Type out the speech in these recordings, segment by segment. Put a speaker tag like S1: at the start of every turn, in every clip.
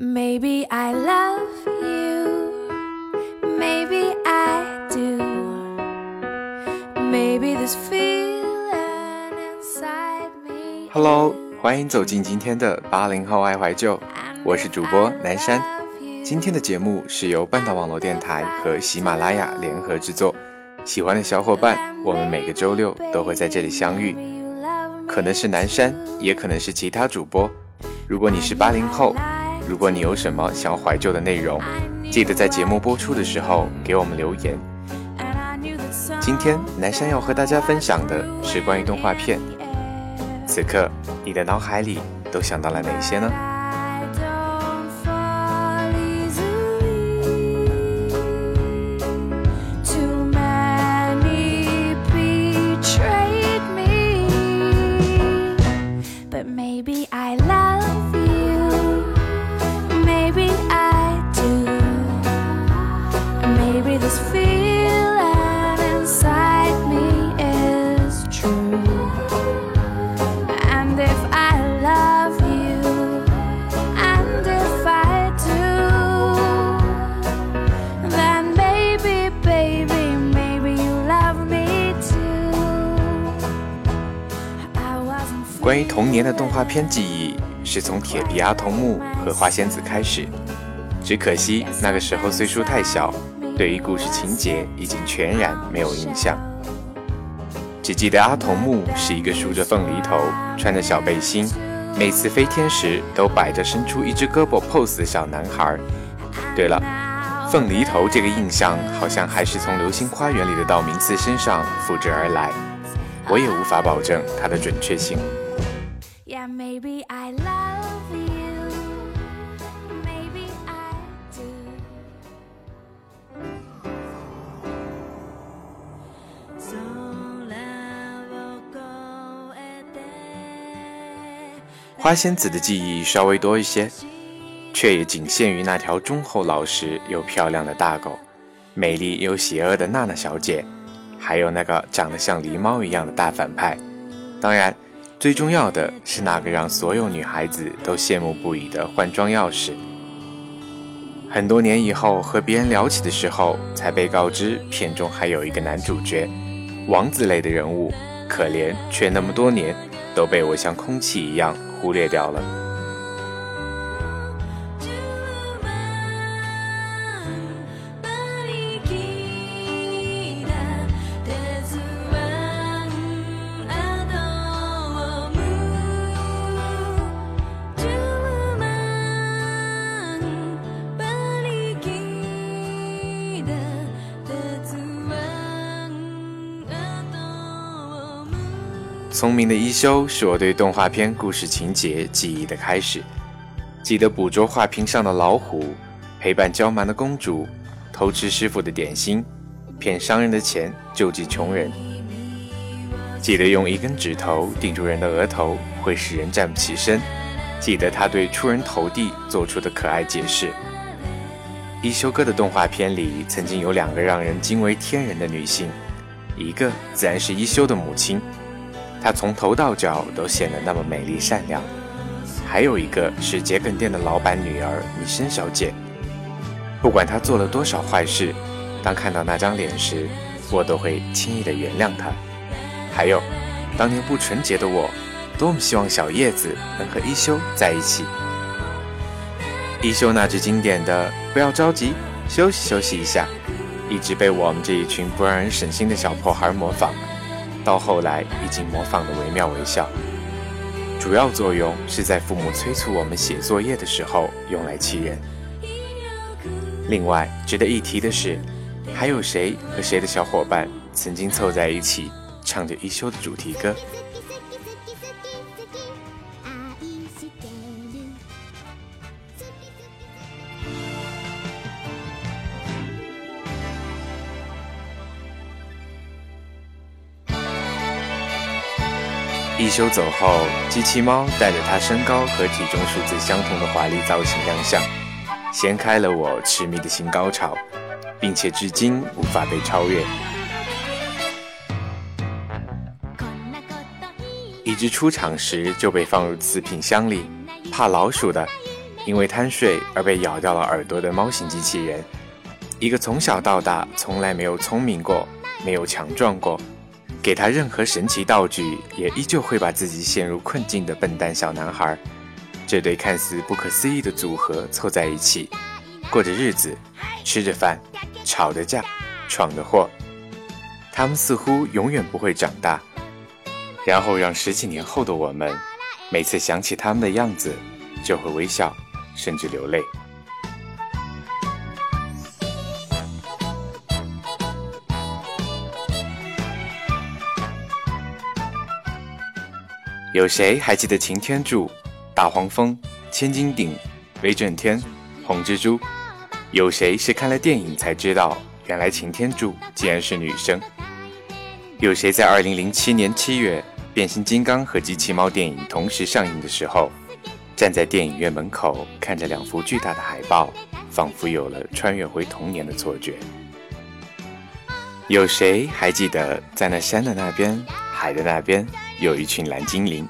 S1: Maybe I love you, maybe I do. Maybe this feeling inside me.
S2: Hello，欢迎走进今天的八零后爱怀旧，我是主播南山。今天的节目是由半岛网络电台和喜马拉雅联合制作。喜欢的小伙伴，我们每个周六都会在这里相遇，可能是南山，也可能是其他主播。如果你是八零后，如果你有什么想要怀旧的内容，记得在节目播出的时候给我们留言。今天南山要和大家分享的是关于动画片。此刻你的脑海里都想到了哪些呢？
S1: Maybe this feeling inside me is true. And if I love you, and if I do, then maybe, baby, maybe you love me too. I wasn't.
S2: 关于童年的动画片记忆，是从《铁皮阿童木》和《花仙子》开始。只可惜那个时候岁数太小。对于故事情节已经全然没有印象。只记得阿童木是一个梳着凤梨头、穿着小背心，每次飞天时都摆着伸出一只胳膊 pose 的小男孩。对了，凤梨头这个印象好像还是从《流星花园》里的道明寺身上复制而来，我也无法保证它的准确性。Yeah, maybe I love 花仙子的记忆稍微多一些，却也仅限于那条忠厚老实又漂亮的大狗，美丽又邪恶的娜娜小姐，还有那个长得像狸猫一样的大反派，当然。最重要的是那个让所有女孩子都羡慕不已的换装钥匙。很多年以后和别人聊起的时候，才被告知片中还有一个男主角，王子类的人物，可怜却那么多年都被我像空气一样忽略掉了。聪明的一休是我对动画片故事情节记忆的开始。记得捕捉画屏上的老虎，陪伴娇蛮的公主，偷吃师傅的点心，骗商人的钱救济穷人。记得用一根指头顶住人的额头会使人站不起身。记得他对出人头地做出的可爱解释。一休哥的动画片里曾经有两个让人惊为天人的女性，一个自然是一休的母亲。她从头到脚都显得那么美丽善良，还有一个是桔梗店的老板女儿米生小姐。不管她做了多少坏事，当看到那张脸时，我都会轻易的原谅她。还有，当年不纯洁的我，多么希望小叶子能和一休在一起。一休那句经典的“不要着急，休息休息一下”，一直被我们这一群不让人省心的小破孩模仿。到后来，已经模仿的惟妙惟肖。主要作用是在父母催促我们写作业的时候用来气人。另外，值得一提的是，还有谁和谁的小伙伴曾经凑在一起唱着一休的主题歌？一休走后，机器猫带着它身高和体重数字相同的华丽造型亮相，掀开了我痴迷的新高潮，并且至今无法被超越。一只出场时就被放入瓷品箱里，怕老鼠的，因为贪睡而被咬掉了耳朵的猫型机器人，一个从小到大从来没有聪明过、没有强壮过，给他任何神奇道具也依旧会把自己陷入困境的笨蛋小男孩。这对看似不可思议的组合凑在一起，过着日子，吃着饭，吵着架，闯着祸。他们似乎永远不会长大，然后让十几年后的我们，每次想起他们的样子，就会微笑，甚至流泪。有谁还记得擎天柱、大黄蜂、千斤顶、威震天、红蜘蛛？有谁是看了电影才知道，原来擎天柱竟然是女生？有谁在二零零七年七月《变形金刚》和《机器猫》电影同时上映的时候，站在电影院门口看着两幅巨大的海报，仿佛有了穿越回童年的错觉？有谁还记得在那山的那边、海的那边有一群蓝精灵？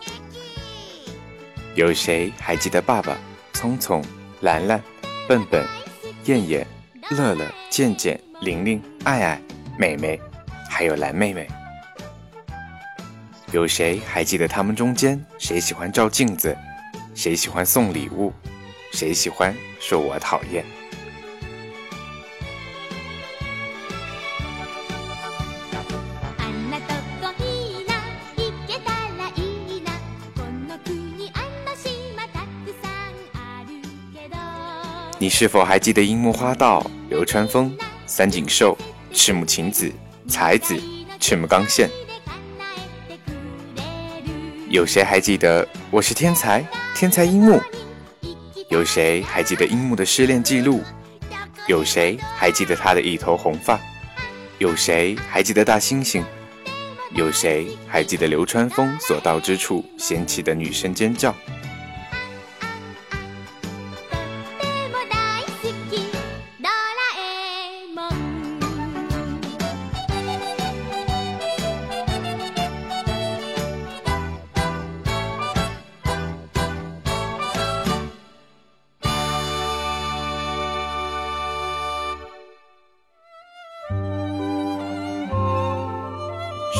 S2: 有谁还记得爸爸、聪聪、兰兰、笨笨、燕燕、乐乐、健健、玲玲、爱爱、美美，还有蓝妹妹？有谁还记得他们中间谁喜欢照镜子，谁喜欢送礼物，谁喜欢说我讨厌？你是否还记得樱木花道、流川枫、三井寿、赤木晴子、才子、赤木刚宪？有谁还记得我是天才天才樱木？有谁还记得樱木的失恋记录？有谁还记得他的一头红发？有谁还记得大猩猩？有谁还记得流川枫所到之处掀起的女生尖叫？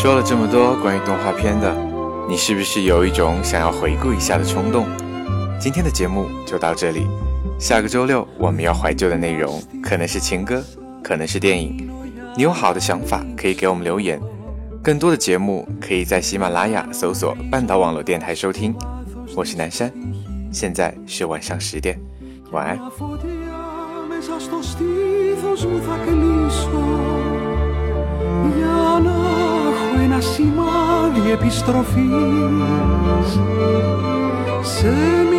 S2: 说了这么多关于动画片的，你是不是有一种想要回顾一下的冲动？今天的节目就到这里，下个周六我们要怀旧的内容可能是情歌，可能是电影。你有好的想法可以给我们留言，更多的节目可以在喜马拉雅搜索半岛网络电台收听。我是南山，现在是晚上十点，晚安。
S3: Ένα σημάδι επιστροφής. Σε μια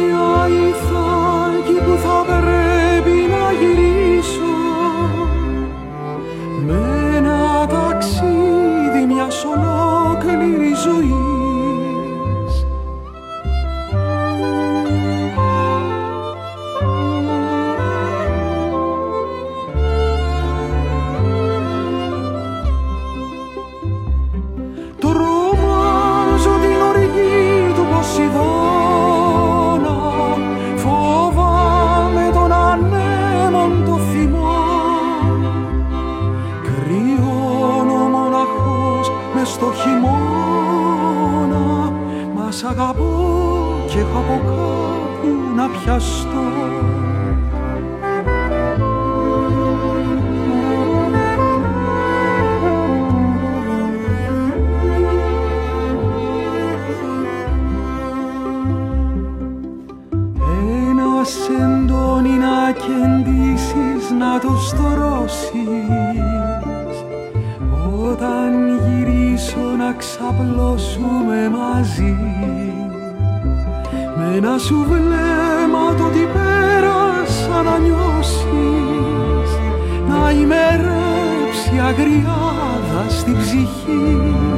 S3: σ' αγαπώ και έχω από κάπου να πιαστώ. Ένας σεντόνι να κεντήσεις να το στρώσεις ξαπλώσουμε μαζί. Με ένα σου βλέμμα το τι πέρασα να νιώσεις να ημερέψει αγριάδα στην ψυχή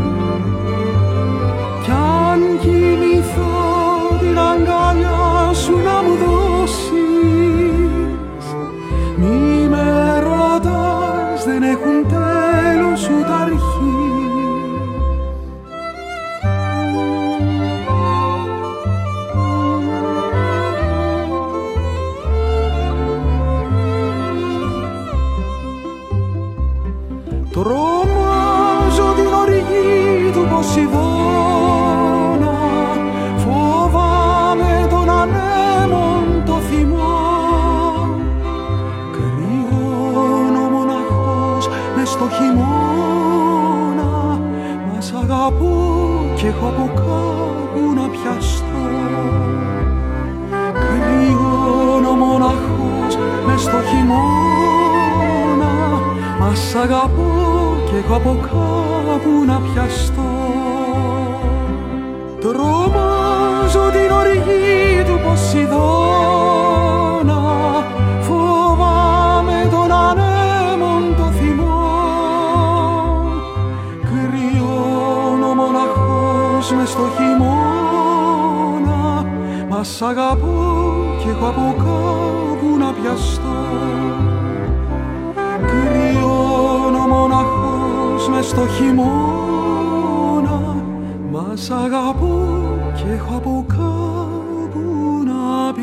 S3: από κι έχω από κάπου να πιαστώ. Κρυώνω μοναχός μες στο χειμώνα Μας σ' αγαπώ και έχω από κάπου να πιαστώ. Τρομάζω την οργή στο χειμώνα Μας αγαπώ και έχω από κάπου να